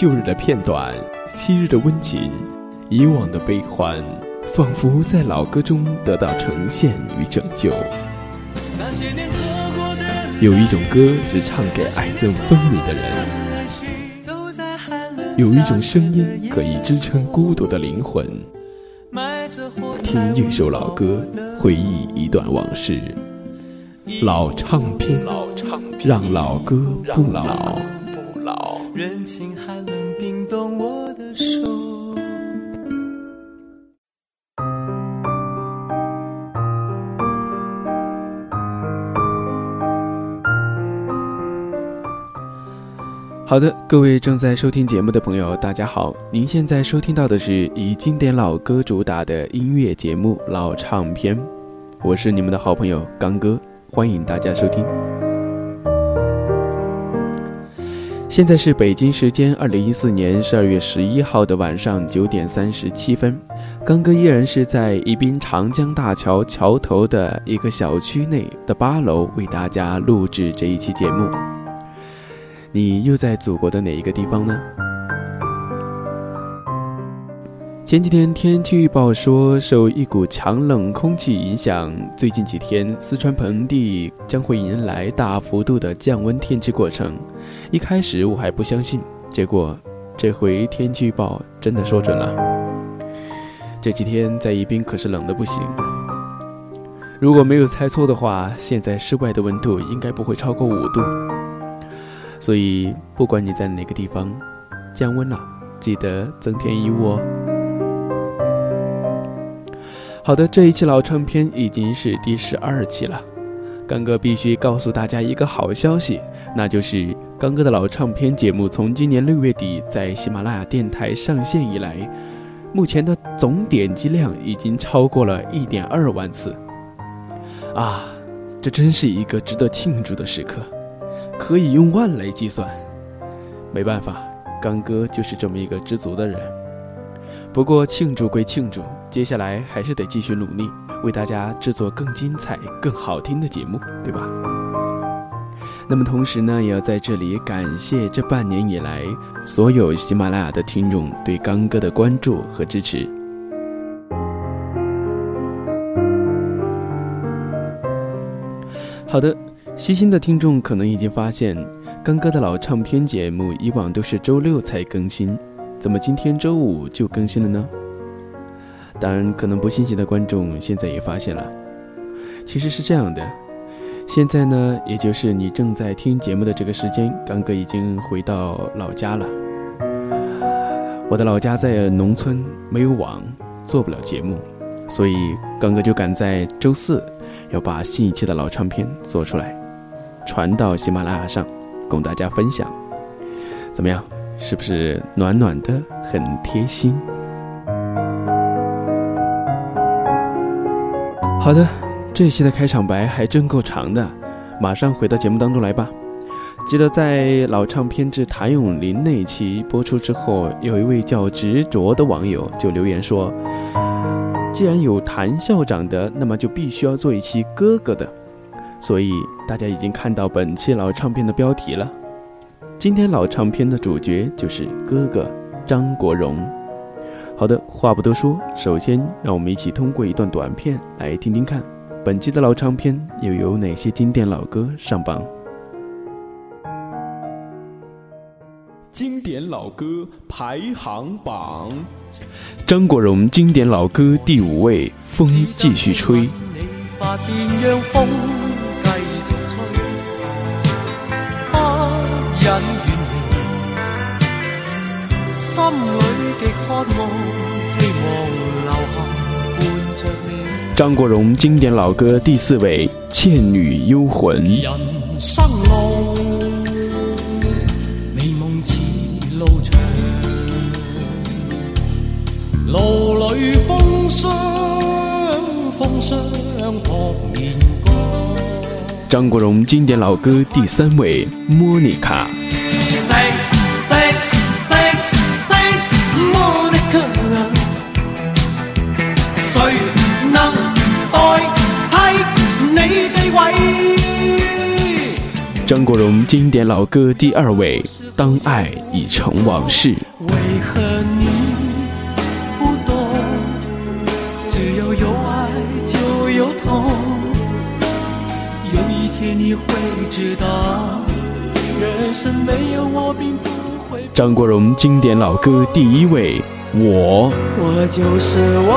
旧日的片段，昔日的温情，以往的悲欢，仿佛在老歌中得到呈现与拯救。有一种歌只唱给爱憎分明的人，有一种声音可以支撑孤独的灵魂。听一首老歌，回忆一段往事。老唱片，让老歌不老。人情还能冰冻我的手。好的，各位正在收听节目的朋友，大家好，您现在收听到的是以经典老歌主打的音乐节目《老唱片》，我是你们的好朋友刚哥，欢迎大家收听。现在是北京时间二零一四年十二月十一号的晚上九点三十七分，刚哥依然是在宜宾长江大桥桥头的一个小区内的八楼为大家录制这一期节目。你又在祖国的哪一个地方呢？前几天天气预报说，受一股强冷空气影响，最近几天四川盆地将会迎来大幅度的降温天气过程。一开始我还不相信，结果这回天气预报真的说准了。这几天在宜宾可是冷的不行。如果没有猜错的话，现在室外的温度应该不会超过五度。所以不管你在哪个地方，降温了，记得增添衣物哦。好的，这一期老唱片已经是第十二期了。刚哥必须告诉大家一个好消息，那就是刚哥的老唱片节目从今年六月底在喜马拉雅电台上线以来，目前的总点击量已经超过了一点二万次。啊，这真是一个值得庆祝的时刻，可以用万来计算。没办法，刚哥就是这么一个知足的人。不过庆祝归庆祝。接下来还是得继续努力，为大家制作更精彩、更好听的节目，对吧？那么同时呢，也要在这里感谢这半年以来所有喜马拉雅的听众对刚哥的关注和支持。好的，细心的听众可能已经发现，刚哥的老唱片节目以往都是周六才更新，怎么今天周五就更新了呢？当然，可能不信邪的观众现在也发现了，其实是这样的。现在呢，也就是你正在听节目的这个时间，刚哥已经回到老家了。我的老家在农村，没有网，做不了节目，所以刚哥就赶在周四要把新一期的老唱片做出来，传到喜马拉雅上，供大家分享。怎么样？是不是暖暖的，很贴心？好的，这期的开场白还真够长的，马上回到节目当中来吧。记得在老唱片之谭咏麟那一期播出之后，有一位叫执着的网友就留言说：“既然有谭校长的，那么就必须要做一期哥哥的。”所以大家已经看到本期老唱片的标题了。今天老唱片的主角就是哥哥张国荣。好的，话不多说，首先让我们一起通过一段短片来听听看，本期的老唱片又有哪些经典老歌上榜？经典老歌排行榜，张国荣经典老歌第五位，《风继续吹》。心里极渴望，希望留下伴着你。张国荣经典老歌第四位，《倩女幽魂》。人生路，美梦似路长，路里风。张国荣经典老歌第三位，《莫妮卡》。张国荣经典老歌第二位，《当爱已成往事》。为何知道，人生没有我并不会。张国荣经典老歌第一位，我。我就是我，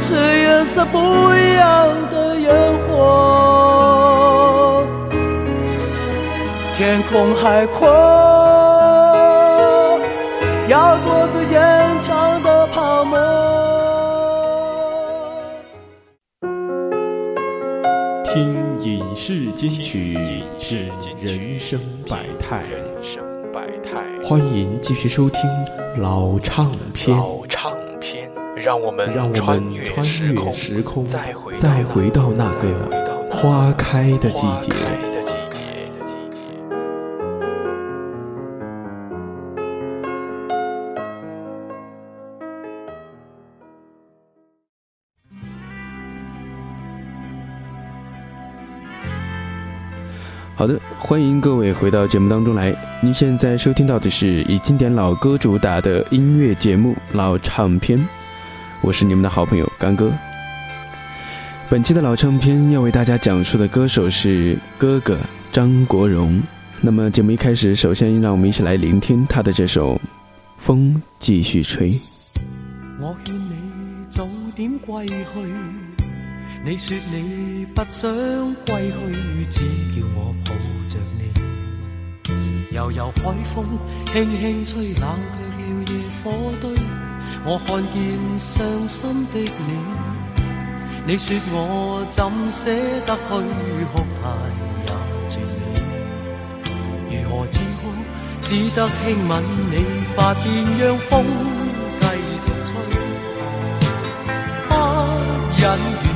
是颜色不一样的烟火。天空海阔，金曲，品人生百态。欢迎继续收听老唱片。老唱片，让我们让我们穿越时空，再回到那个花开的季节。好的，欢迎各位回到节目当中来。您现在收听到的是以经典老歌主打的音乐节目《老唱片》，我是你们的好朋友刚哥。本期的老唱片要为大家讲述的歌手是哥哥张国荣。那么节目一开始，首先让我们一起来聆听他的这首《风继续吹》。我劝你早点归去。你说你不想归去，只叫我抱着你。悠悠海风轻轻吹，冷却了野火堆。我看见伤心的你，你说我怎舍得去哭太也绝美。如何止哭？只得轻吻你发边，让风继续吹，不忍。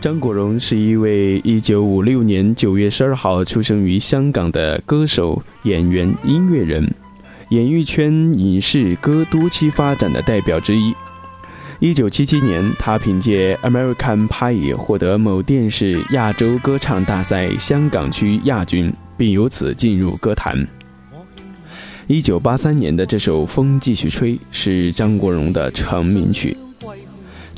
张国荣是一位一九五六年九月十二号出生于香港的歌手、演员、音乐人，演艺圈、影视歌多期发展的代表之一。一九七七年，他凭借《American Pie》获得某电视亚洲歌唱大赛香港区亚军，并由此进入歌坛。一九八三年的这首《风继续吹》是张国荣的成名曲。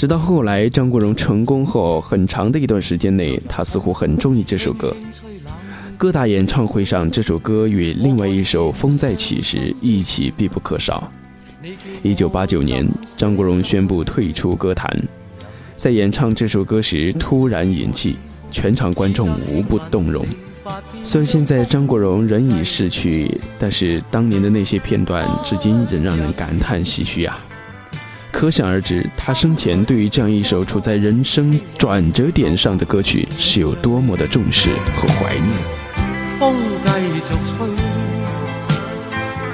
直到后来，张国荣成功后很长的一段时间内，他似乎很中意这首歌。各大演唱会上，这首歌与另外一首《风再起时》一起必不可少。一九八九年，张国荣宣布退出歌坛，在演唱这首歌时突然引气，全场观众无不动容。虽然现在张国荣人已逝去，但是当年的那些片段，至今仍让人感叹唏嘘啊。可想而知，他生前对于这样一首处在人生转折点上的歌曲是有多么的重视和怀念。风继续吹，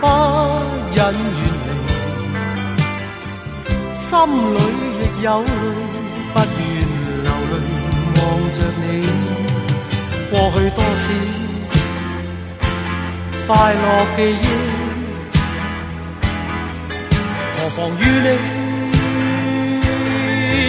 不忍远离，心里亦有泪，不愿流泪望着你。过去多少快乐记忆，何妨与你？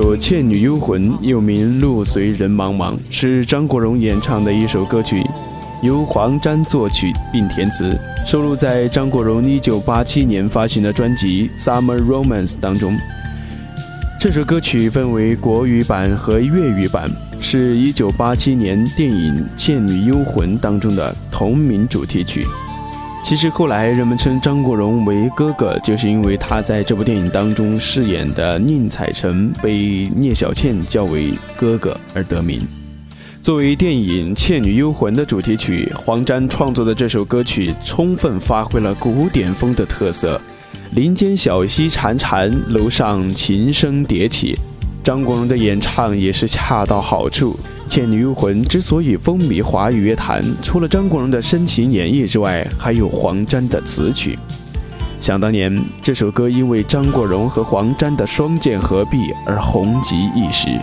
首《倩女幽魂》又名《路随人茫茫》，是张国荣演唱的一首歌曲，由黄沾作曲并填词，收录在张国荣1987年发行的专辑《Summer Romance》当中。这首歌曲分为国语版和粤语版，是一九八七年电影《倩女幽魂》当中的同名主题曲。其实后来人们称张国荣为哥哥，就是因为他在这部电影当中饰演的宁采臣被聂小倩叫为哥哥而得名。作为电影《倩女幽魂》的主题曲，黄沾创作的这首歌曲充分发挥了古典风的特色。林间小溪潺潺，楼上琴声迭起，张国荣的演唱也是恰到好处。《倩女幽魂》之所以风靡华语乐坛，除了张国荣的深情演绎之外，还有黄沾的词曲。想当年，这首歌因为张国荣和黄沾的双剑合璧而红极一时。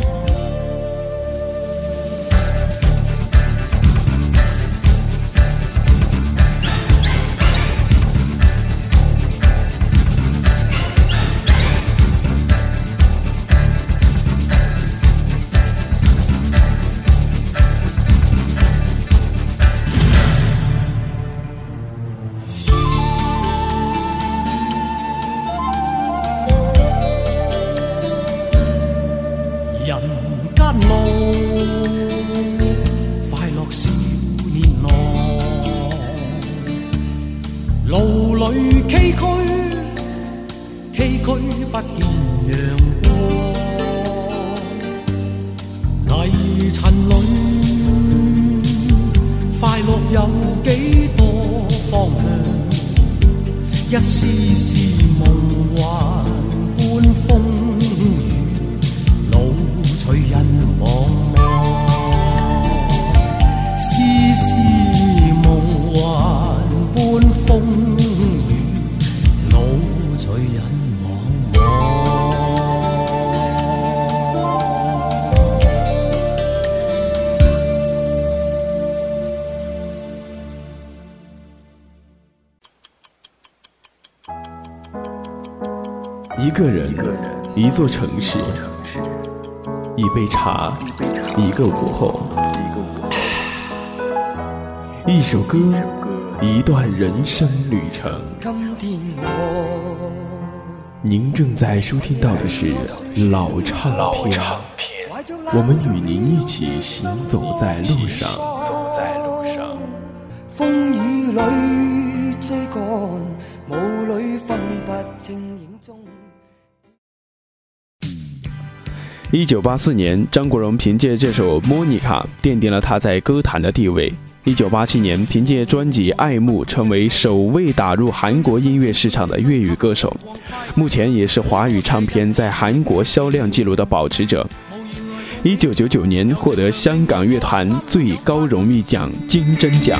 一个人，一座城市，一杯茶，一个午后，一首歌，一段人生旅程。您正在收听到的是老唱片，我们与您一起行走在路上。走在路上，风雨里一九八四年，张国荣凭借这首《莫妮卡》奠定了他在歌坛的地位。一九八七年，凭借专辑《爱慕》成为首位打入韩国音乐市场的粤语歌手，目前也是华语唱片在韩国销量纪录的保持者。一九九九年，获得香港乐团最高荣誉奖金针奖。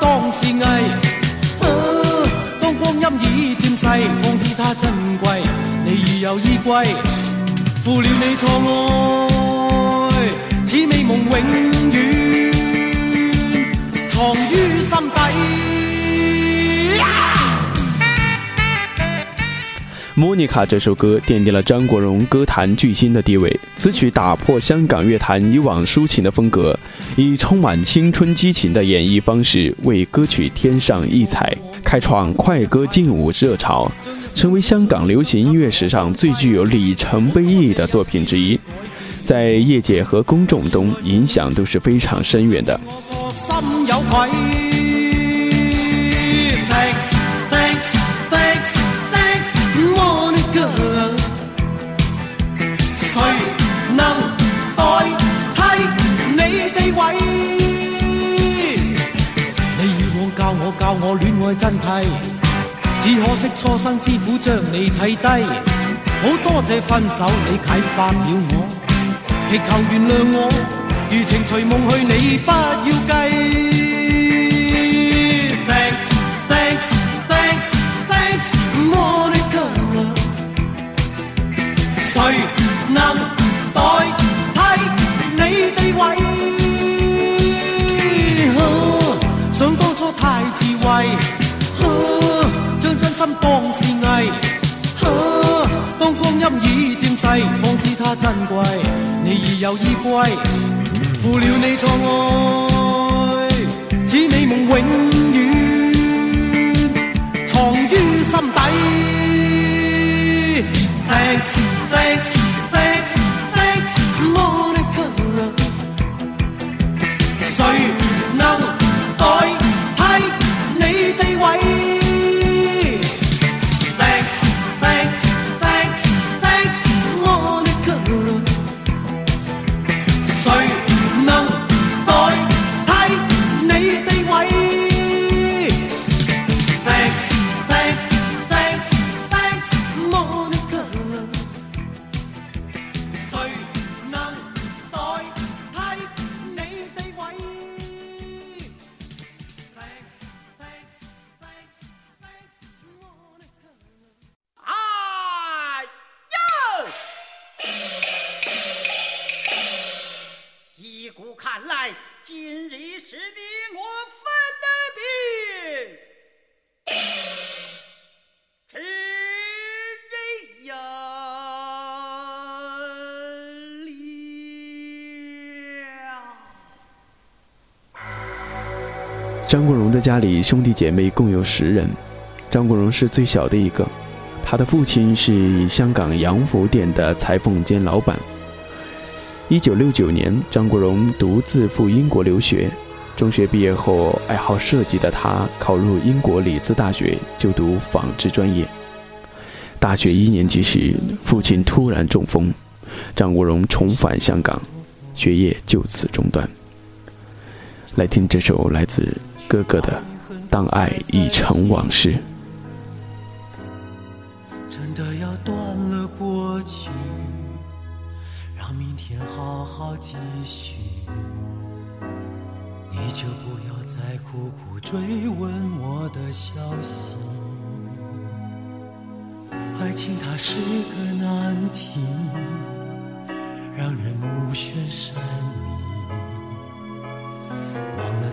当是艺。啊當光阴已渐逝，方知它珍贵。你已有衣归，负了你错爱，此美梦永远藏于心底。《莫妮卡》这首歌奠定了张国荣歌坛巨星的地位。此曲打破香港乐坛以往抒情的风格，以充满青春激情的演绎方式为歌曲添上异彩，开创快歌劲舞热潮，成为香港流行音乐史上最具有里程碑意义的作品之一，在业界和公众中影响都是非常深远的。心有愧。只可惜初生之虎将你睇低。好多谢分手，你启发了我。祈求原谅我，如情随梦去，你不要计。Thanks, thanks, thanks, thanks, Monica。谁能代替你地位？想当初太智慧，將真心當是藝。啊當光陰已漸逝，方知它珍貴。你已有依歸，負了你錯愛，此美夢永遠藏於心底。Thanks, thanks, 张国荣的家里兄弟姐妹共有十人，张国荣是最小的一个。他的父亲是香港洋服店的裁缝兼老板。一九六九年，张国荣独自赴英国留学，中学毕业后，爱好设计的他考入英国里兹大学就读纺织专业。大学一年级时，父亲突然中风，张国荣重返香港，学业就此中断。来听这首来自哥哥的《当爱已成往事》。真的要断了过去，让明天好好继续。你就不要再苦苦追问我的消息。爱情它是个难题，让人目眩神迷。忘了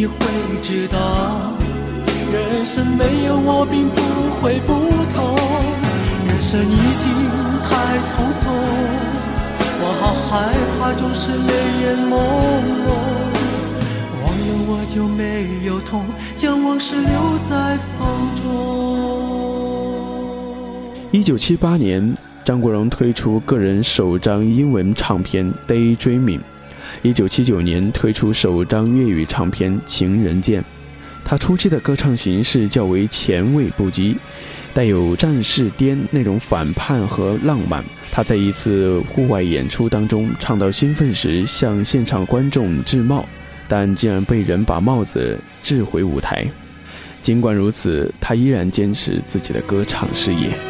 你会知道，人生没有我并不会不同。人生已经太匆匆，我好害怕总是泪眼朦胧。忘了我就没有痛，将往事留在风中。一九七八年，张国荣推出个人首张英文唱片《Daydreaming》。一九七九年推出首张粤语唱片《情人剑》，他初期的歌唱形式较为前卫不羁，带有战士癫那种反叛和浪漫。他在一次户外演出当中唱到兴奋时，向现场观众致帽，但竟然被人把帽子掷回舞台。尽管如此，他依然坚持自己的歌唱事业。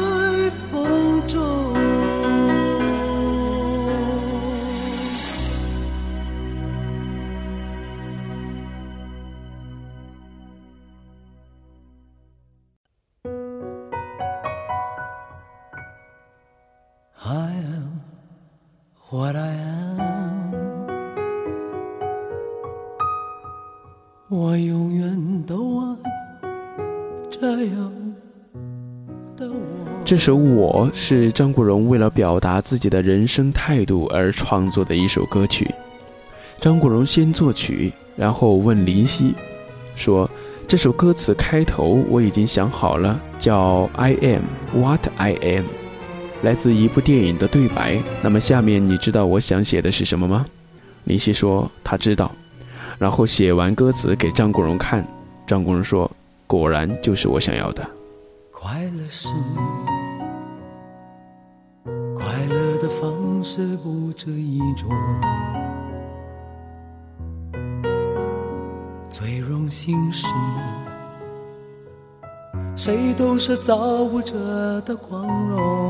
我永远都爱这样的我。这首《我》是张国荣为了表达自己的人生态度而创作的一首歌曲。张国荣先作曲，然后问林夕，说：“这首歌词开头我已经想好了，叫 ‘I am what I am’，来自一部电影的对白。那么下面你知道我想写的是什么吗？”林夕说他知道。然后写完歌词给张国荣看，张国荣说：“果然就是我想要的。”快乐是快乐的方式不止一种，最荣幸是谁都是造物者的光荣，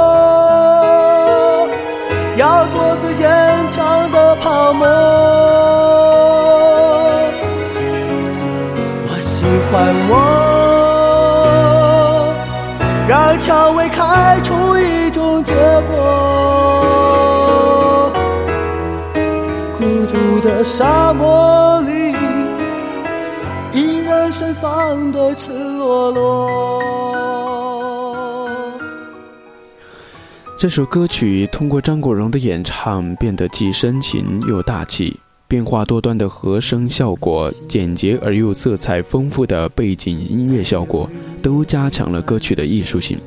的泡沫。还我，让蔷薇开出一种结果。孤独的沙漠里，依然盛放的赤裸裸。这首歌曲通过张国荣的演唱，变得既深情又大气。变化多端的和声效果，简洁而又色彩丰富的背景音乐效果，都加强了歌曲的艺术性。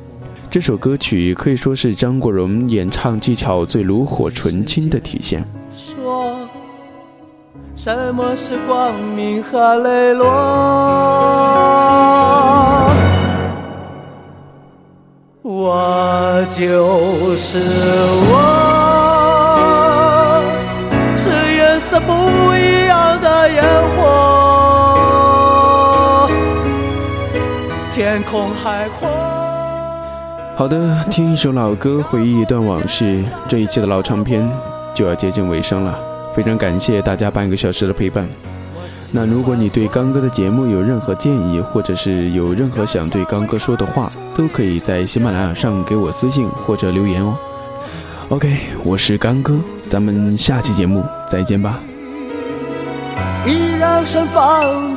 这首歌曲可以说是张国荣演唱技巧最炉火纯青的体现。说，什么是光明和磊落？我就是我。是颜色不一样的烟火，天空海阔。好的，听一首老歌，回忆一段往事。这一期的老唱片就要接近尾声了，非常感谢大家半个小时的陪伴。那如果你对刚哥的节目有任何建议，或者是有任何想对刚哥说的话，都可以在喜马拉雅上给我私信或者留言哦。OK，我是刚哥，咱们下期节目再见吧。依然盛放。